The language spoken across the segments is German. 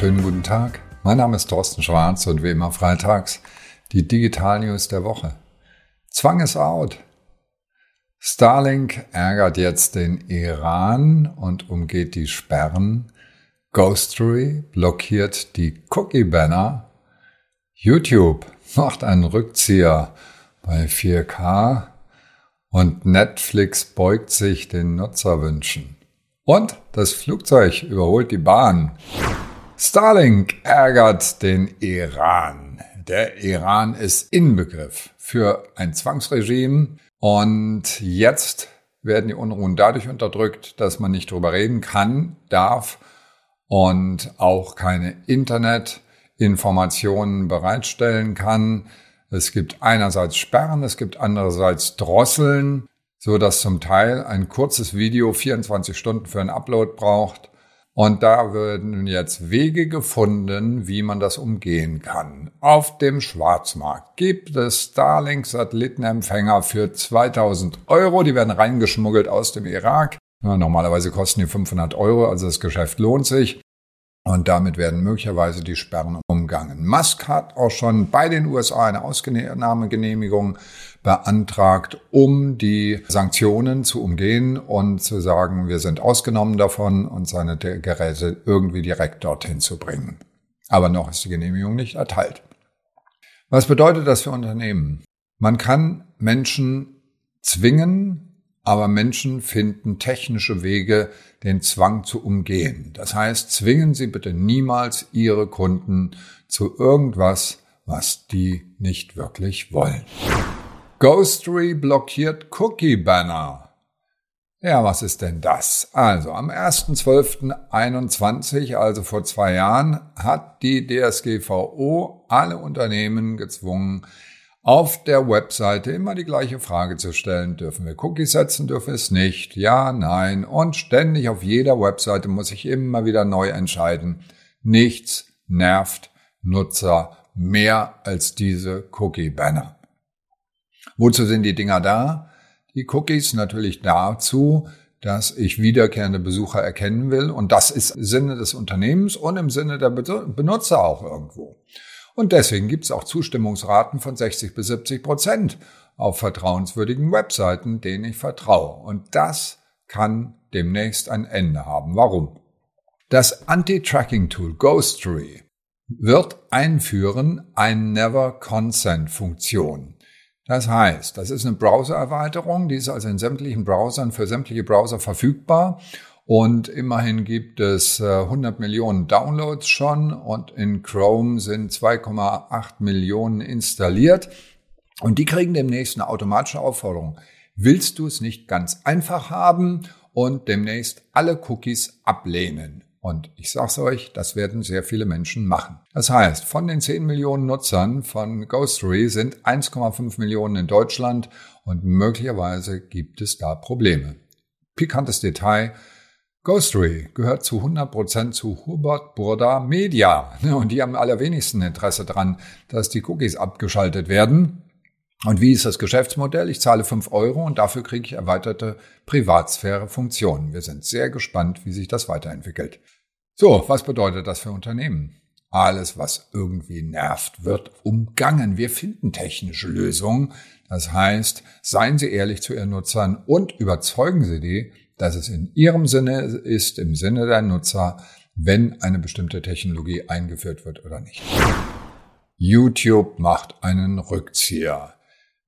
schönen guten Tag. Mein Name ist Thorsten Schwarz und wie immer freitags die Digital News der Woche. Zwang ist out. Starlink ärgert jetzt den Iran und umgeht die Sperren. Ghostery blockiert die Cookie-Banner. YouTube macht einen Rückzieher bei 4K und Netflix beugt sich den Nutzerwünschen. Und das Flugzeug überholt die Bahn. Starlink ärgert den Iran. Der Iran ist Inbegriff für ein Zwangsregime und jetzt werden die Unruhen dadurch unterdrückt, dass man nicht drüber reden kann, darf und auch keine Internetinformationen bereitstellen kann. Es gibt einerseits Sperren, es gibt andererseits Drosseln, so dass zum Teil ein kurzes Video 24 Stunden für einen Upload braucht. Und da werden jetzt Wege gefunden, wie man das umgehen kann. Auf dem Schwarzmarkt gibt es Starlink-Satellitenempfänger für 2000 Euro. Die werden reingeschmuggelt aus dem Irak. Normalerweise kosten die 500 Euro, also das Geschäft lohnt sich. Und damit werden möglicherweise die Sperren umgangen. Musk hat auch schon bei den USA eine Ausnahmegenehmigung beantragt, um die Sanktionen zu umgehen und zu sagen, wir sind ausgenommen davon und seine Geräte irgendwie direkt dorthin zu bringen. Aber noch ist die Genehmigung nicht erteilt. Was bedeutet das für Unternehmen? Man kann Menschen zwingen, aber Menschen finden technische Wege, den Zwang zu umgehen. Das heißt, zwingen Sie bitte niemals Ihre Kunden zu irgendwas, was die nicht wirklich wollen. Ghostery blockiert Cookie Banner. Ja, was ist denn das? Also am 1.12.21, also vor zwei Jahren, hat die DSGVO alle Unternehmen gezwungen, auf der Webseite immer die gleiche Frage zu stellen. Dürfen wir Cookies setzen, dürfen wir es nicht? Ja, nein. Und ständig auf jeder Webseite muss ich immer wieder neu entscheiden. Nichts nervt Nutzer mehr als diese Cookie-Banner. Wozu sind die Dinger da? Die Cookies natürlich dazu, dass ich wiederkehrende Besucher erkennen will. Und das ist im Sinne des Unternehmens und im Sinne der Benutzer auch irgendwo. Und deswegen gibt es auch Zustimmungsraten von 60 bis 70 Prozent auf vertrauenswürdigen Webseiten, denen ich vertraue. Und das kann demnächst ein Ende haben. Warum? Das Anti-Tracking-Tool Ghostery wird einführen eine Never-Consent-Funktion. Das heißt, das ist eine Browser-Erweiterung, die ist also in sämtlichen Browsern für sämtliche Browser verfügbar und immerhin gibt es 100 äh, Millionen Downloads schon und in Chrome sind 2,8 Millionen installiert. Und die kriegen demnächst eine automatische Aufforderung. Willst du es nicht ganz einfach haben und demnächst alle Cookies ablehnen? Und ich sag's euch, das werden sehr viele Menschen machen. Das heißt, von den 10 Millionen Nutzern von Ghostery sind 1,5 Millionen in Deutschland und möglicherweise gibt es da Probleme. Pikantes Detail. Ghostery gehört zu 100% zu Hubert Burda Media. Und die haben allerwenigsten Interesse daran, dass die Cookies abgeschaltet werden. Und wie ist das Geschäftsmodell? Ich zahle 5 Euro und dafür kriege ich erweiterte Privatsphäre-Funktionen. Wir sind sehr gespannt, wie sich das weiterentwickelt. So, was bedeutet das für Unternehmen? Alles, was irgendwie nervt, wird umgangen. Wir finden technische Lösungen. Das heißt, seien Sie ehrlich zu Ihren Nutzern und überzeugen Sie die, dass es in ihrem Sinne ist, im Sinne der Nutzer, wenn eine bestimmte Technologie eingeführt wird oder nicht. YouTube macht einen Rückzieher.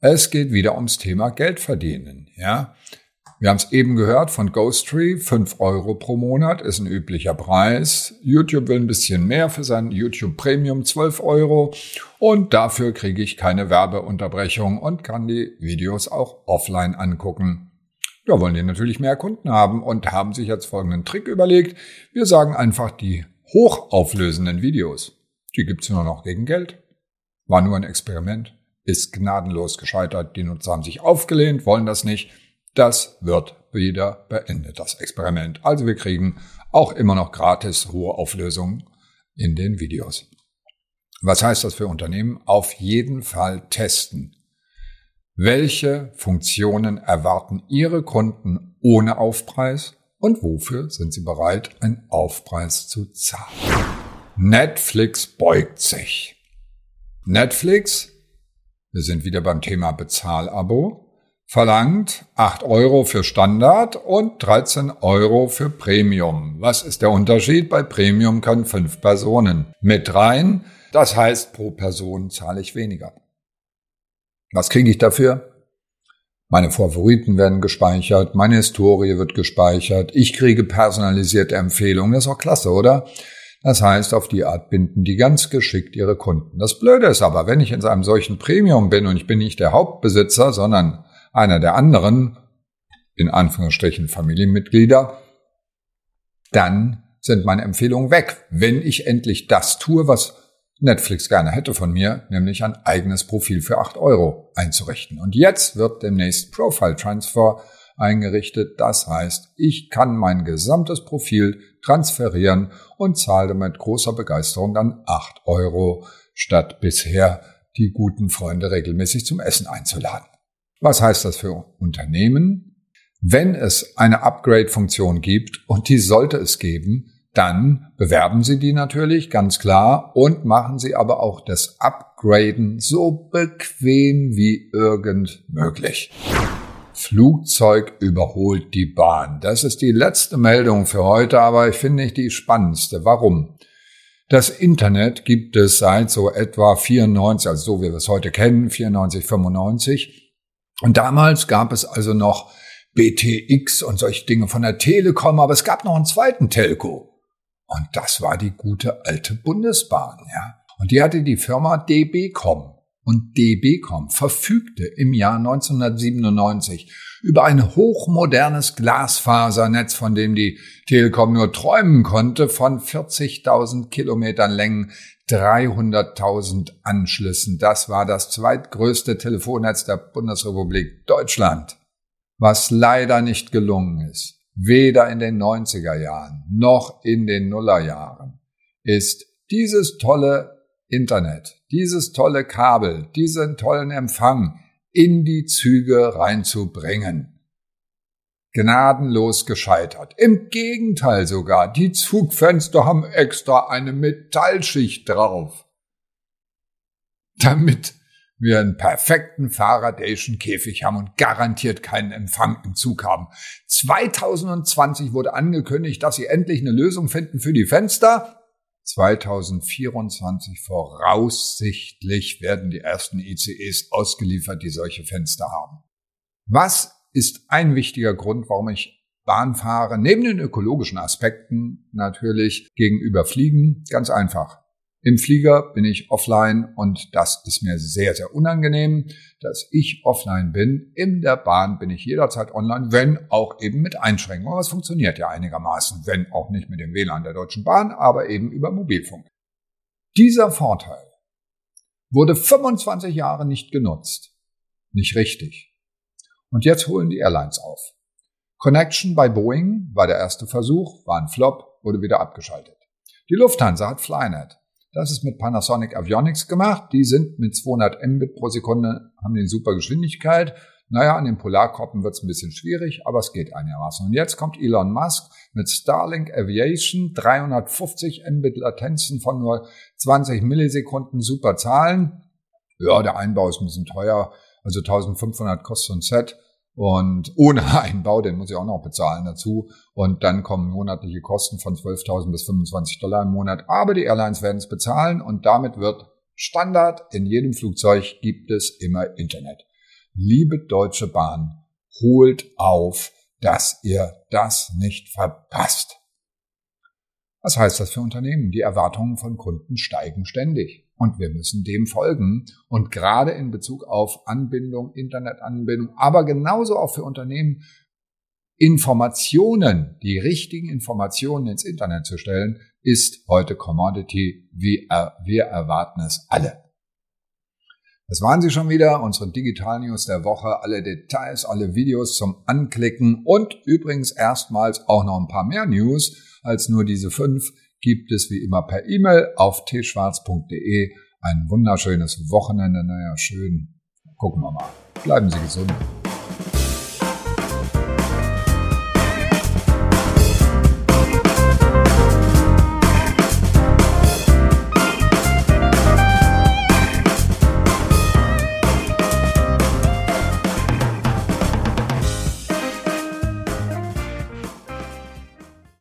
Es geht wieder ums Thema Geld verdienen, ja. Wir haben es eben gehört von Ghosttree, 5 Euro pro Monat ist ein üblicher Preis. YouTube will ein bisschen mehr für sein YouTube Premium, 12 Euro. Und dafür kriege ich keine Werbeunterbrechung und kann die Videos auch offline angucken. Ja, wollen die natürlich mehr Kunden haben und haben sich jetzt folgenden Trick überlegt. Wir sagen einfach die hochauflösenden Videos. Die gibt's nur noch gegen Geld. War nur ein Experiment. Ist gnadenlos gescheitert. Die Nutzer haben sich aufgelehnt, wollen das nicht. Das wird wieder beendet, das Experiment. Also wir kriegen auch immer noch gratis hohe Auflösungen in den Videos. Was heißt das für Unternehmen? Auf jeden Fall testen. Welche Funktionen erwarten Ihre Kunden ohne Aufpreis und wofür sind Sie bereit, einen Aufpreis zu zahlen? Netflix beugt sich. Netflix, wir sind wieder beim Thema Bezahlabo, verlangt 8 Euro für Standard und 13 Euro für Premium. Was ist der Unterschied? Bei Premium können fünf Personen mit rein. Das heißt, pro Person zahle ich weniger. Was kriege ich dafür? Meine Favoriten werden gespeichert, meine Historie wird gespeichert, ich kriege personalisierte Empfehlungen. Das ist auch klasse, oder? Das heißt, auf die Art binden die ganz geschickt ihre Kunden. Das Blöde ist aber, wenn ich in einem solchen Premium bin und ich bin nicht der Hauptbesitzer, sondern einer der anderen, in Anführungsstrichen Familienmitglieder, dann sind meine Empfehlungen weg, wenn ich endlich das tue, was Netflix gerne hätte von mir, nämlich ein eigenes Profil für 8 Euro einzurichten. Und jetzt wird demnächst Profile Transfer eingerichtet. Das heißt, ich kann mein gesamtes Profil transferieren und zahle mit großer Begeisterung dann 8 Euro, statt bisher die guten Freunde regelmäßig zum Essen einzuladen. Was heißt das für Unternehmen? Wenn es eine Upgrade-Funktion gibt, und die sollte es geben, dann bewerben Sie die natürlich, ganz klar, und machen Sie aber auch das Upgraden so bequem wie irgend möglich. Flugzeug überholt die Bahn. Das ist die letzte Meldung für heute, aber ich finde nicht die spannendste. Warum? Das Internet gibt es seit so etwa 94, also so wie wir es heute kennen, 94, 95. Und damals gab es also noch BTX und solche Dinge von der Telekom, aber es gab noch einen zweiten Telco. Und das war die gute alte Bundesbahn, ja. Und die hatte die Firma DBcom. Und DBcom verfügte im Jahr 1997 über ein hochmodernes Glasfasernetz, von dem die Telekom nur träumen konnte, von 40.000 Kilometern Längen, 300.000 Anschlüssen. Das war das zweitgrößte Telefonnetz der Bundesrepublik Deutschland, was leider nicht gelungen ist weder in den 90er Jahren noch in den Nullerjahren, ist dieses tolle Internet, dieses tolle Kabel, diesen tollen Empfang in die Züge reinzubringen. Gnadenlos gescheitert. Im Gegenteil sogar, die Zugfenster haben extra eine Metallschicht drauf, damit wir einen perfekten Faradayschen Käfig haben und garantiert keinen Empfang im Zug haben. 2020 wurde angekündigt, dass sie endlich eine Lösung finden für die Fenster. 2024 voraussichtlich werden die ersten ICEs ausgeliefert, die solche Fenster haben. Was ist ein wichtiger Grund, warum ich Bahn fahre? Neben den ökologischen Aspekten natürlich gegenüber Fliegen. Ganz einfach. Im Flieger bin ich offline und das ist mir sehr, sehr unangenehm, dass ich offline bin. In der Bahn bin ich jederzeit online, wenn auch eben mit Einschränkungen. Aber es funktioniert ja einigermaßen, wenn auch nicht mit dem WLAN der Deutschen Bahn, aber eben über Mobilfunk. Dieser Vorteil wurde 25 Jahre nicht genutzt. Nicht richtig. Und jetzt holen die Airlines auf. Connection bei Boeing war der erste Versuch, war ein Flop, wurde wieder abgeschaltet. Die Lufthansa hat Flynet. Das ist mit Panasonic Avionics gemacht. Die sind mit 200 Mbit pro Sekunde, haben die super Geschwindigkeit. Naja, an den Polarkoppen wird es ein bisschen schwierig, aber es geht einigermaßen. Und jetzt kommt Elon Musk mit Starlink Aviation, 350 Mbit Latenzen von nur 20 Millisekunden, super Zahlen. Ja, der Einbau ist ein bisschen teuer, also 1500 kostet ein Set. Und ohne Einbau, den muss ich auch noch bezahlen dazu. Und dann kommen monatliche Kosten von 12.000 bis 25 Dollar im Monat. Aber die Airlines werden es bezahlen und damit wird Standard. In jedem Flugzeug gibt es immer Internet. Liebe Deutsche Bahn, holt auf, dass ihr das nicht verpasst. Was heißt das für Unternehmen? Die Erwartungen von Kunden steigen ständig. Und wir müssen dem folgen. Und gerade in Bezug auf Anbindung, Internetanbindung, aber genauso auch für Unternehmen, Informationen, die richtigen Informationen ins Internet zu stellen, ist heute Commodity. wie wir erwarten es alle. Das waren sie schon wieder, unsere Digital News der Woche, alle Details, alle Videos zum Anklicken und übrigens erstmals auch noch ein paar mehr News als nur diese fünf gibt es wie immer per E-Mail auf tschwarz.de. Ein wunderschönes Wochenende. Naja, schön. Gucken wir mal. Bleiben Sie gesund.